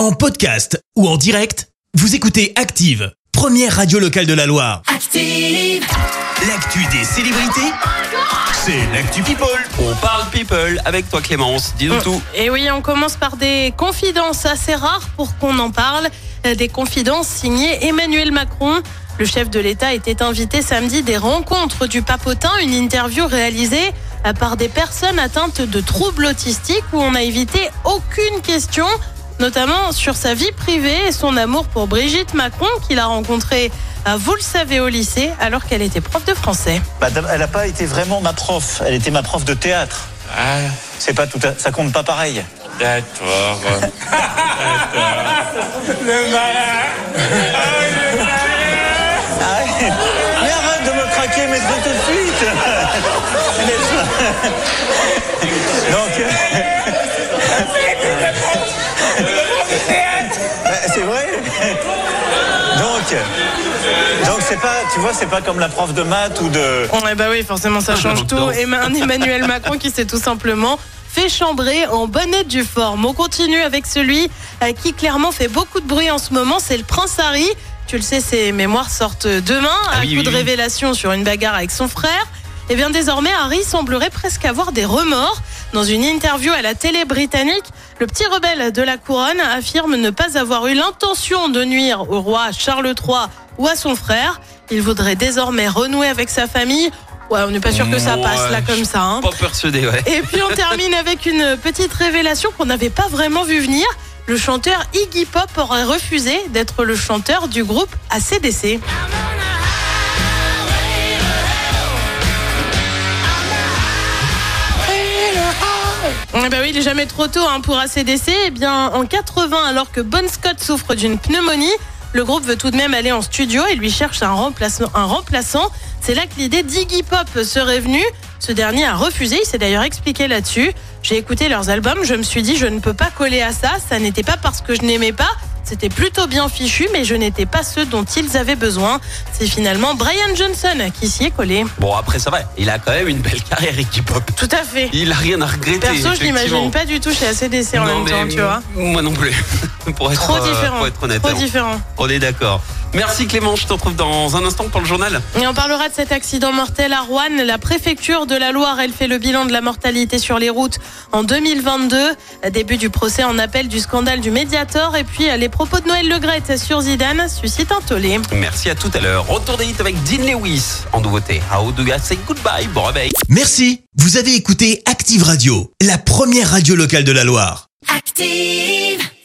En podcast ou en direct, vous écoutez Active, première radio locale de la Loire. Active. L'actu des célébrités, c'est l'actu People. On parle people avec toi Clémence, dis-nous tout. Et oui, on commence par des confidences assez rares pour qu'on en parle. Euh, Des confidences signées Emmanuel Macron. Le chef de l'État était invité samedi des rencontres du papotin, une interview réalisée euh, par des personnes atteintes de troubles autistiques où on a évité aucune question, notamment sur sa vie privée et son amour pour Brigitte Macron qu'il a rencontrée, vous le savez, au lycée alors qu'elle était prof de français. Madame, elle n'a pas été vraiment ma prof. Elle était ma prof de théâtre. Ah, C'est pas tout, à- ça compte pas pareil. d'accord. Arrête. Mais arrête de me craquer, mais tout de suite. Donc. Donc. Donc c'est pas, tu vois, c'est pas comme la prof de maths ou de. Ouais, bah oui, forcément, ça change tout. Et un Emmanuel Macron qui s'est tout simplement fait chambrer en bonne et due forme. On continue avec celui euh, qui clairement fait beaucoup de bruit en ce moment, c'est le prince Harry. Tu le sais, ses mémoires sortent demain, Ah un oui, coup oui, de oui. révélation sur une bagarre avec son frère. Et bien désormais, Harry semblerait presque avoir des remords. Dans une interview à la télé britannique, le petit rebelle de la couronne affirme ne pas avoir eu l'intention de nuire au roi Charles III ou à son frère. Il voudrait désormais renouer avec sa famille. Ouais, on n'est pas sûr que ça passe là comme ça. hein. Pas persuadé, ouais. Et puis on termine avec une petite révélation qu'on n'avait pas vraiment vu venir. Le chanteur Iggy Pop aurait refusé d'être le chanteur du groupe ACDC. Eh ben oui, il est jamais trop tôt hein, pour ACDC. Eh bien, en 80, alors que Bon Scott souffre d'une pneumonie, le groupe veut tout de même aller en studio et lui cherche un remplaçant. Un remplaçant. C'est là que l'idée d'Iggy Pop serait venue. Ce dernier a refusé. Il s'est d'ailleurs expliqué là-dessus. J'ai écouté leurs albums. Je me suis dit, je ne peux pas coller à ça. Ça n'était pas parce que je n'aimais pas. C'était plutôt bien fichu, mais je n'étais pas ceux dont ils avaient besoin. C'est finalement Brian Johnson qui s'y est collé. Bon, après, ça va. Il a quand même une belle carrière, Ricky Pop. Tout à fait. Il a rien à regretter. Perso, je l'imagine pas du tout chez ACDC en Non, même temps, tu vois. Moi non plus. pour être, Trop euh, différent. pour être honnête. Trop hein. différent. On est d'accord. Merci Clément, je te retrouve dans un instant pour le journal. Et on parlera de cet accident mortel à Rouen. La préfecture de la Loire, elle fait le bilan de la mortalité sur les routes en 2022. Début du procès en appel du scandale du Mediator. Et puis les propos de Noël Legrette sur Zidane suscitent un tollé. Merci à tout à l'heure. Retour des hits avec Dean Lewis en nouveauté. How do you say goodbye? Bon réveil. Merci, vous avez écouté Active Radio, la première radio locale de la Loire. Active.